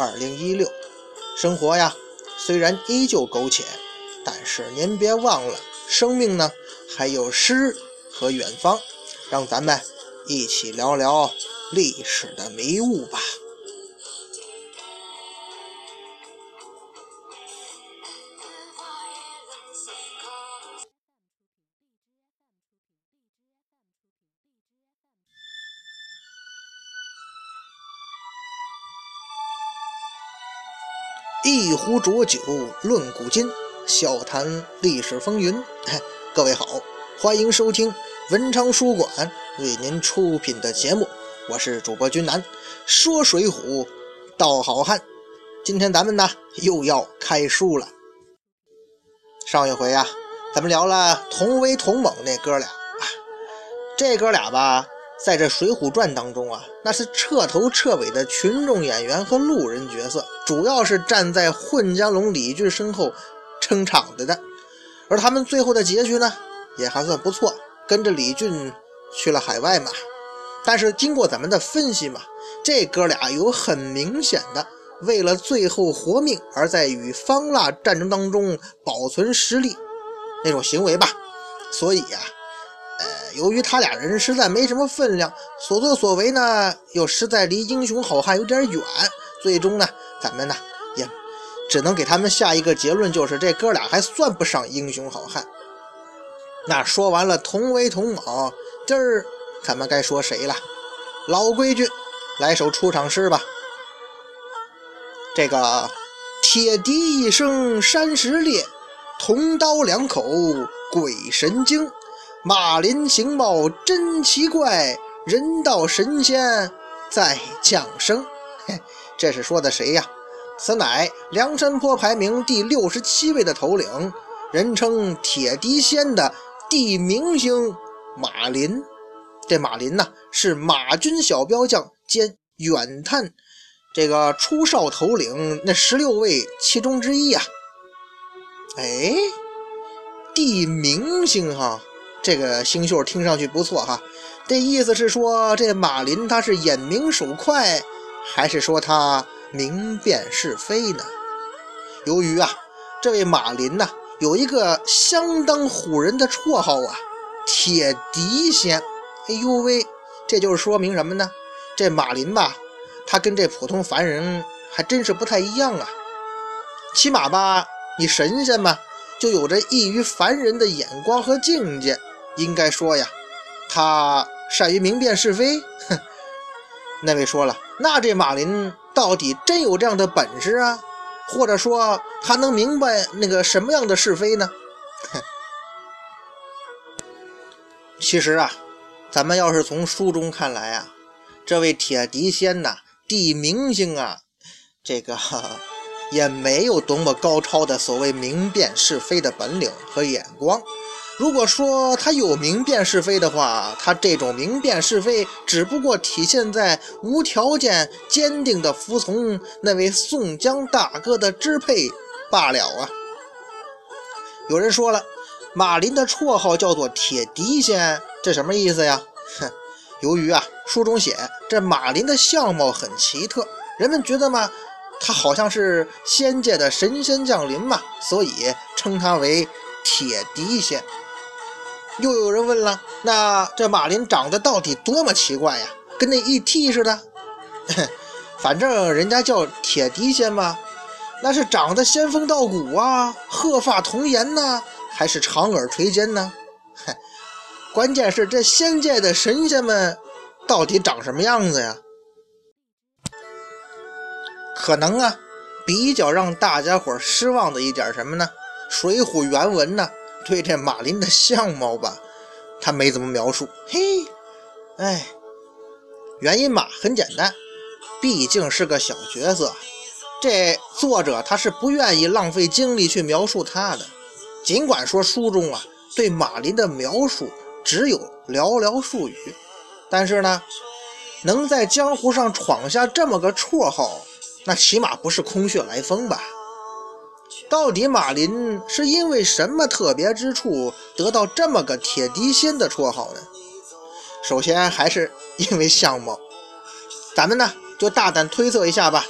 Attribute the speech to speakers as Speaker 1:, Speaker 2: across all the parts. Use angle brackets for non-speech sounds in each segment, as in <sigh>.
Speaker 1: 二零一六，生活呀，虽然依旧苟且，但是您别忘了，生命呢还有诗和远方。让咱们一起聊聊历史的迷雾吧。一壶浊酒论古今，笑谈历史风云。<laughs> 各位好，欢迎收听文昌书馆为您出品的节目，我是主播君南，说水浒道好汉。今天咱们呢又要开书了。上一回啊，咱们聊了同威同猛那哥俩，这哥俩吧。在这《水浒传》当中啊，那是彻头彻尾的群众演员和路人角色，主要是站在混江龙李俊身后撑场子的。而他们最后的结局呢，也还算不错，跟着李俊去了海外嘛。但是经过咱们的分析嘛，这哥俩有很明显的为了最后活命而在与方腊战争当中保存实力那种行为吧。所以呀。呃，由于他俩人实在没什么分量，所作所为呢又实在离英雄好汉有点远，最终呢，咱们呢也只能给他们下一个结论，就是这哥俩还算不上英雄好汉。那说完了同威同猛，今儿咱们该说谁了？老规矩，来首出场诗吧。这个铁笛一声山石裂，铜刀两口鬼神惊。马林形貌真奇怪，人道神仙在降生。嘿，<laughs> 这是说的谁呀？此乃梁山坡排名第六十七位的头领，人称铁笛仙的地明星马林。这马林呢，是马军小标将兼远探这个出哨头领那十六位其中之一呀。哎，地明星哈。这个星宿听上去不错哈，这意思是说这马林他是眼明手快，还是说他明辨是非呢？由于啊，这位马林呐有一个相当唬人的绰号啊，铁笛仙。哎呦喂，这就是说明什么呢？这马林吧，他跟这普通凡人还真是不太一样啊。起码吧，你神仙嘛，就有着异于凡人的眼光和境界。应该说呀，他善于明辨是非。哼，<laughs> 那位说了，那这马林到底真有这样的本事啊？或者说他能明白那个什么样的是非呢？哼，<laughs> 其实啊，咱们要是从书中看来啊，这位铁笛仙呐，地明星啊，这个 <laughs> 也没有多么高超的所谓明辨是非的本领和眼光。如果说他有明辨是非的话，他这种明辨是非只不过体现在无条件、坚定的服从那位宋江大哥的支配罢了啊。有人说了，马林的绰号叫做铁笛仙，这什么意思呀？哼，由于啊，书中写这马林的相貌很奇特，人们觉得嘛，他好像是仙界的神仙降临嘛，所以称他为铁笛仙。又有人问了，那这马林长得到底多么奇怪呀？跟那 E.T. 似的。<laughs> 反正人家叫铁笛仙嘛，那是长得仙风道骨啊，鹤发童颜呢，还是长耳垂肩呢？<laughs> 关键是这仙界的神仙们到底长什么样子呀？可能啊，比较让大家伙失望的一点什么呢？《水浒》原文呢？对这马林的相貌吧，他没怎么描述。嘿，哎，原因嘛很简单，毕竟是个小角色。这作者他是不愿意浪费精力去描述他的。尽管说书中啊对马林的描述只有寥寥数语，但是呢，能在江湖上闯下这么个绰号，那起码不是空穴来风吧？到底马林是因为什么特别之处得到这么个铁笛仙的绰号呢？首先还是因为相貌，咱们呢就大胆推测一下吧。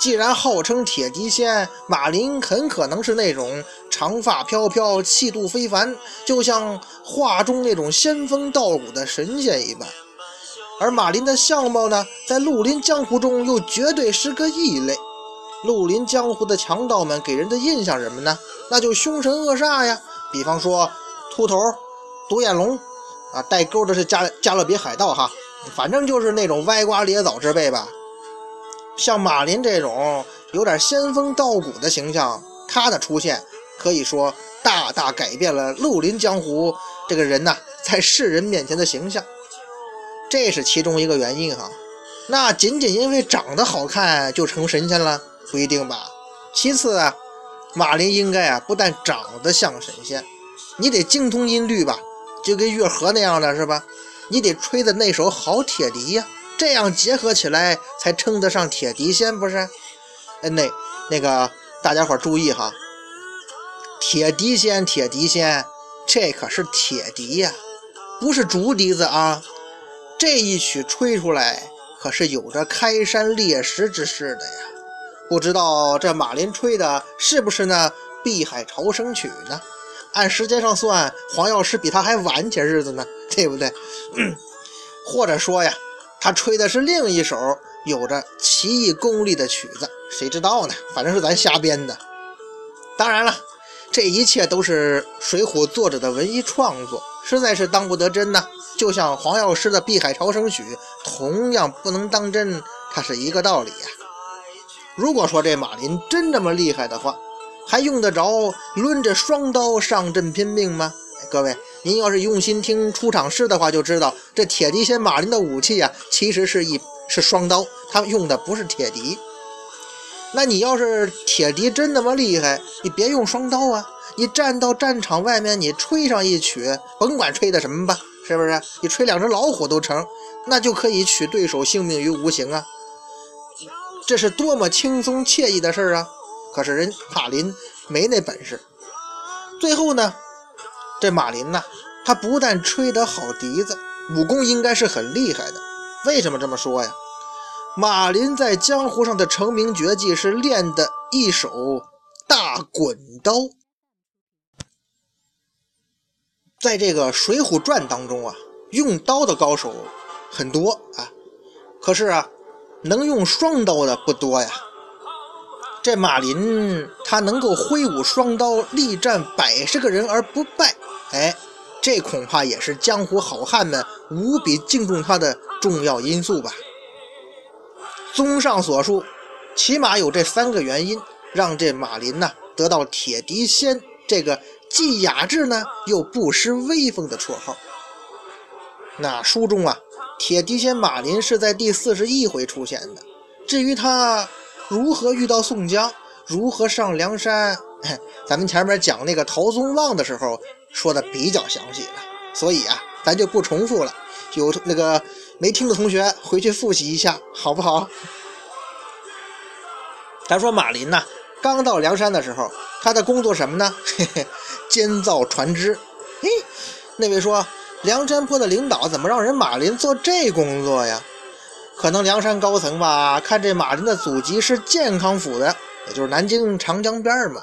Speaker 1: 既然号称铁笛仙，马林很可能是那种长发飘飘、气度非凡，就像画中那种仙风道骨的神仙一般。而马林的相貌呢，在绿林江湖中又绝对是个异类。绿林江湖的强盗们给人的印象什么呢？那就凶神恶煞呀。比方说秃头、独眼龙，啊，带钩的是加加勒比海盗哈，反正就是那种歪瓜裂枣之辈吧。像马林这种有点仙风道骨的形象，他的出现可以说大大改变了绿林江湖这个人呐在世人面前的形象，这是其中一个原因哈。那仅仅因为长得好看就成神仙了？不一定吧。其次啊，马林应该啊不但长得像神仙，你得精通音律吧，就跟月河那样的是吧？你得吹的那首好铁笛呀，这样结合起来才称得上铁笛仙，不是？哎，那那个大家伙注意哈，铁笛仙，铁笛仙，这可是铁笛呀，不是竹笛子啊。这一曲吹出来，可是有着开山裂石之势的呀。不知道这马林吹的是不是那《碧海潮生曲》呢？按时间上算，黄药师比他还晚些日子呢，对不对？<clears throat> 或者说呀，他吹的是另一首有着奇异功力的曲子，谁知道呢？反正是咱瞎编的。当然了，这一切都是《水浒》作者的文艺创作，实在是当不得真呐。就像黄药师的《碧海潮生曲》同样不能当真，它是一个道理呀。如果说这马林真这么厉害的话，还用得着抡着双刀上阵拼命吗？各位，您要是用心听出场诗的话，就知道这铁笛仙马林的武器啊，其实是一是双刀，他用的不是铁笛。那你要是铁笛真那么厉害，你别用双刀啊，你站到战场外面，你吹上一曲，甭管吹的什么吧，是不是？你吹两只老虎都成，那就可以取对手性命于无形啊。这是多么轻松惬意的事儿啊！可是人马林没那本事。最后呢，这马林呐，他不但吹得好笛子，武功应该是很厉害的。为什么这么说呀？马林在江湖上的成名绝技是练的一手大滚刀。在这个《水浒传》当中啊，用刀的高手很多啊，可是啊。能用双刀的不多呀，这马林他能够挥舞双刀力战百十个人而不败，哎，这恐怕也是江湖好汉们无比敬重他的重要因素吧。综上所述，起码有这三个原因，让这马林呐得到铁笛仙这个既雅致呢又不失威风的绰号。那书中啊。铁笛仙马林是在第四十一回出现的。至于他如何遇到宋江，如何上梁山，咱们前面讲那个陶宗旺的时候说的比较详细了，所以啊，咱就不重复了。有那个没听的同学回去复习一下，好不好？咱说马林呐，刚到梁山的时候，他的工作什么呢？嘿 <laughs> 嘿监造船只。嘿，那位说。梁山泊的领导怎么让人马林做这工作呀？可能梁山高层吧，看这马林的祖籍是健康府的，也就是南京长江边儿嘛，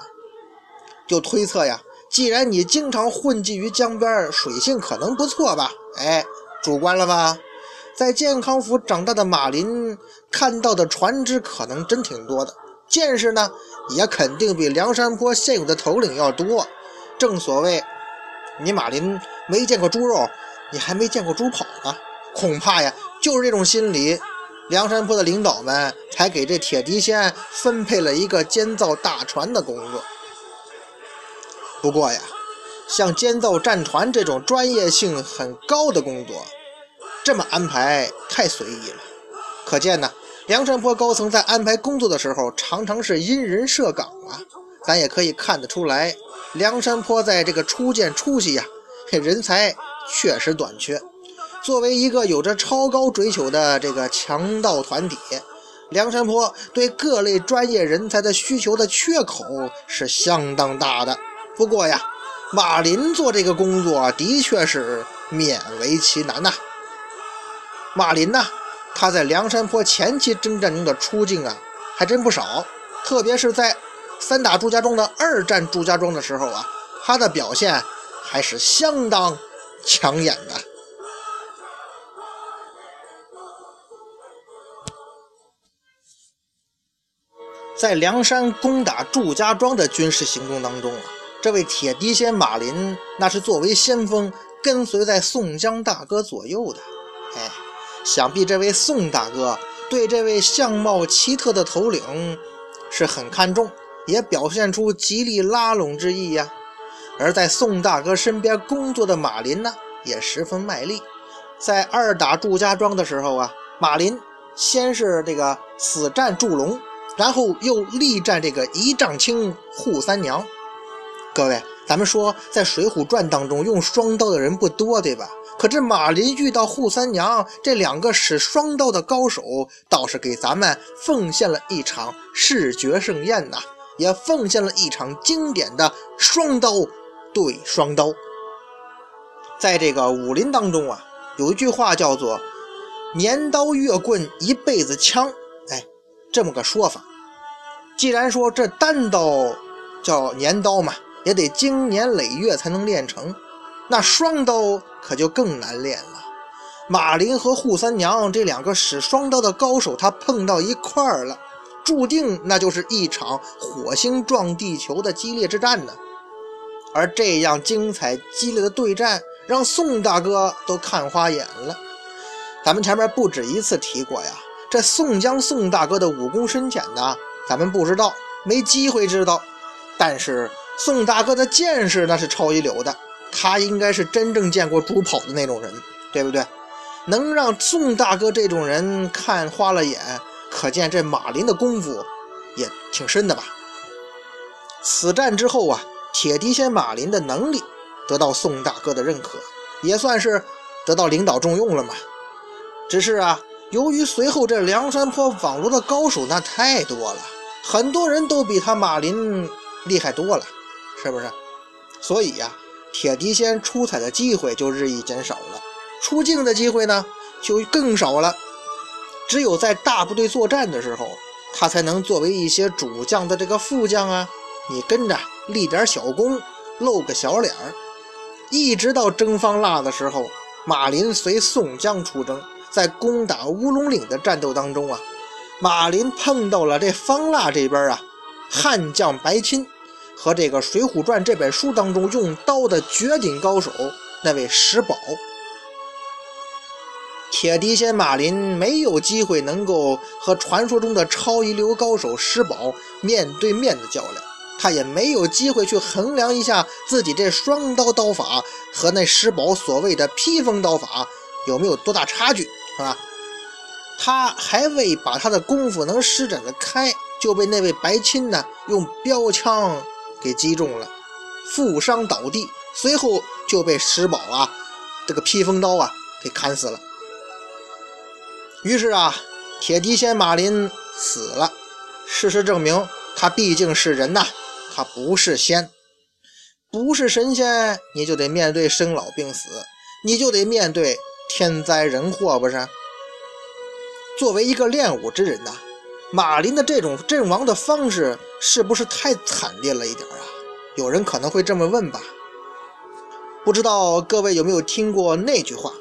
Speaker 1: 就推测呀，既然你经常混迹于江边，水性可能不错吧？哎，主观了吧？在健康府长大的马林，看到的船只可能真挺多的，见识呢也肯定比梁山泊现有的头领要多。正所谓。你马林没见过猪肉，你还没见过猪跑呢。恐怕呀，就是这种心理，梁山泊的领导们才给这铁笛仙分配了一个监造大船的工作。不过呀，像监造战船这种专业性很高的工作，这么安排太随意了。可见呢，梁山泊高层在安排工作的时候，常常是因人设岗啊。咱也可以看得出来，梁山泊在这个初建初期呀，人才确实短缺。作为一个有着超高追求的这个强盗团体，梁山泊对各类专业人才的需求的缺口是相当大的。不过呀，马林做这个工作的确是勉为其难呐。马林呐，他在梁山泊前期征战中的出镜啊，还真不少，特别是在。三打祝家庄的二战祝家庄的时候啊，他的表现还是相当抢眼的。在梁山攻打祝家庄的军事行动当中啊，这位铁笛仙马林那是作为先锋跟随在宋江大哥左右的。哎，想必这位宋大哥对这位相貌奇特的头领是很看重。也表现出极力拉拢之意呀。而在宋大哥身边工作的马林呢，也十分卖力。在二打祝家庄的时候啊，马林先是这个死战祝龙，然后又力战这个一丈青扈三娘。各位，咱们说在《水浒传》当中用双刀的人不多，对吧？可这马林遇到扈三娘这两个使双刀的高手，倒是给咱们奉献了一场视觉盛宴呐。也奉献了一场经典的双刀对双刀。在这个武林当中啊，有一句话叫做“年刀月棍一辈子枪”，哎，这么个说法。既然说这单刀叫年刀嘛，也得经年累月才能练成，那双刀可就更难练了。马林和扈三娘这两个使双刀的高手，他碰到一块儿了。注定那就是一场火星撞地球的激烈之战呢。而这样精彩激烈的对战，让宋大哥都看花眼了。咱们前面不止一次提过呀，这宋江宋大哥的武功深浅呢，咱们不知道，没机会知道。但是宋大哥的见识那是超一流的，他应该是真正见过猪跑的那种人，对不对？能让宋大哥这种人看花了眼。可见这马林的功夫也挺深的吧？此战之后啊，铁笛仙马林的能力得到宋大哥的认可，也算是得到领导重用了嘛。只是啊，由于随后这梁山泊网罗的高手那太多了，很多人都比他马林厉害多了，是不是？所以呀，铁笛仙出彩的机会就日益减少了，出镜的机会呢就更少了。只有在大部队作战的时候，他才能作为一些主将的这个副将啊，你跟着立点小功，露个小脸儿。一直到征方腊的时候，马林随宋江出征，在攻打乌龙岭的战斗当中啊，马林碰到了这方腊这边啊，悍将白钦和这个《水浒传》这本书当中用刀的绝顶高手那位石宝。铁笛仙马林没有机会能够和传说中的超一流高手石宝面对面的较量，他也没有机会去衡量一下自己这双刀刀法和那石宝所谓的披风刀法有没有多大差距，是吧？他还未把他的功夫能施展的开，就被那位白钦呢用标枪给击中了，负伤倒地，随后就被石宝啊这个披风刀啊给砍死了。于是啊，铁笛仙马林死了。事实证明，他毕竟是人呐，他不是仙，不是神仙，你就得面对生老病死，你就得面对天灾人祸，不是？作为一个练武之人呐，马林的这种阵亡的方式是不是太惨烈了一点啊？有人可能会这么问吧？不知道各位有没有听过那句话？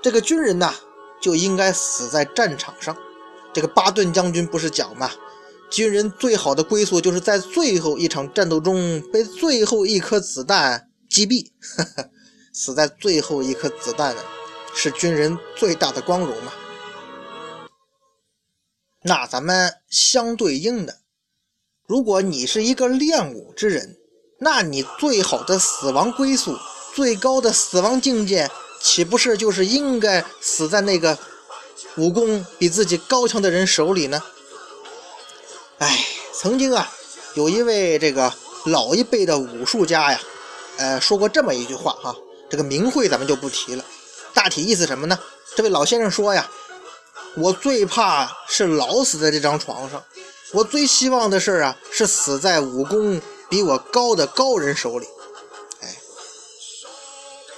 Speaker 1: 这个军人呐。就应该死在战场上。这个巴顿将军不是讲吗？军人最好的归宿就是在最后一场战斗中被最后一颗子弹击毙。<laughs> 死在最后一颗子弹的是军人最大的光荣嘛？那咱们相对应的，如果你是一个练武之人，那你最好的死亡归宿、最高的死亡境界。岂不是就是应该死在那个武功比自己高强的人手里呢？哎，曾经啊，有一位这个老一辈的武术家呀，呃，说过这么一句话哈，这个名讳咱们就不提了，大体意思什么呢？这位老先生说呀，我最怕是老死在这张床上，我最希望的事啊，是死在武功比我高的高人手里。哎，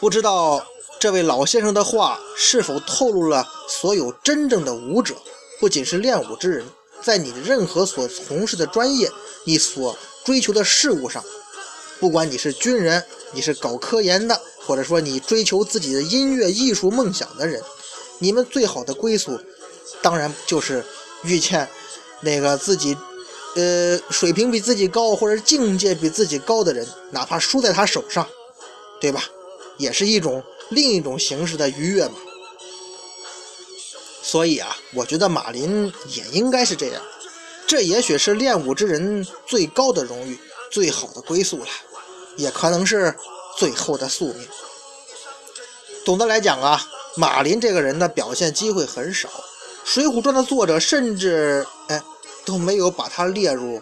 Speaker 1: 不知道。这位老先生的话是否透露了所有真正的武者？不仅是练武之人，在你任何所从事的专业，你所追求的事物上，不管你是军人，你是搞科研的，或者说你追求自己的音乐艺术梦想的人，你们最好的归宿，当然就是遇见那个自己，呃，水平比自己高或者境界比自己高的人，哪怕输在他手上，对吧？也是一种。另一种形式的愉悦嘛，所以啊，我觉得马林也应该是这样。这也许是练武之人最高的荣誉、最好的归宿了，也可能是最后的宿命。总的来讲啊，马林这个人的表现机会很少，《水浒传》的作者甚至哎都没有把他列入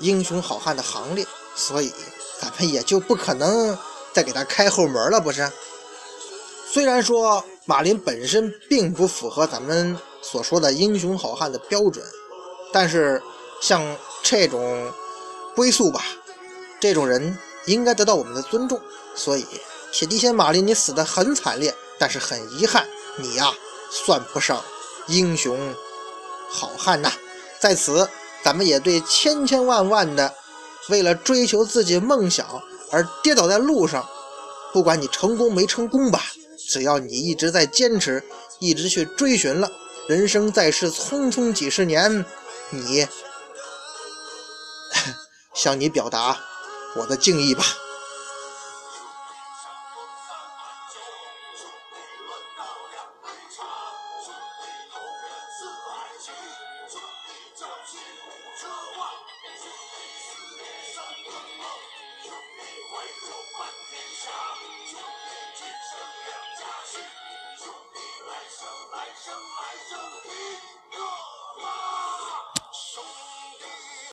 Speaker 1: 英雄好汉的行列，所以咱们也就不可能再给他开后门了，不是？虽然说马林本身并不符合咱们所说的英雄好汉的标准，但是像这种归宿吧，这种人应该得到我们的尊重。所以铁地仙马林，你死得很惨烈，但是很遗憾，你呀算不上英雄好汉呐。在此，咱们也对千千万万的为了追求自己梦想而跌倒在路上，不管你成功没成功吧。只要你一直在坚持，一直去追寻了，人生在世匆匆几十年，你 <laughs> 向你表达我的敬意吧。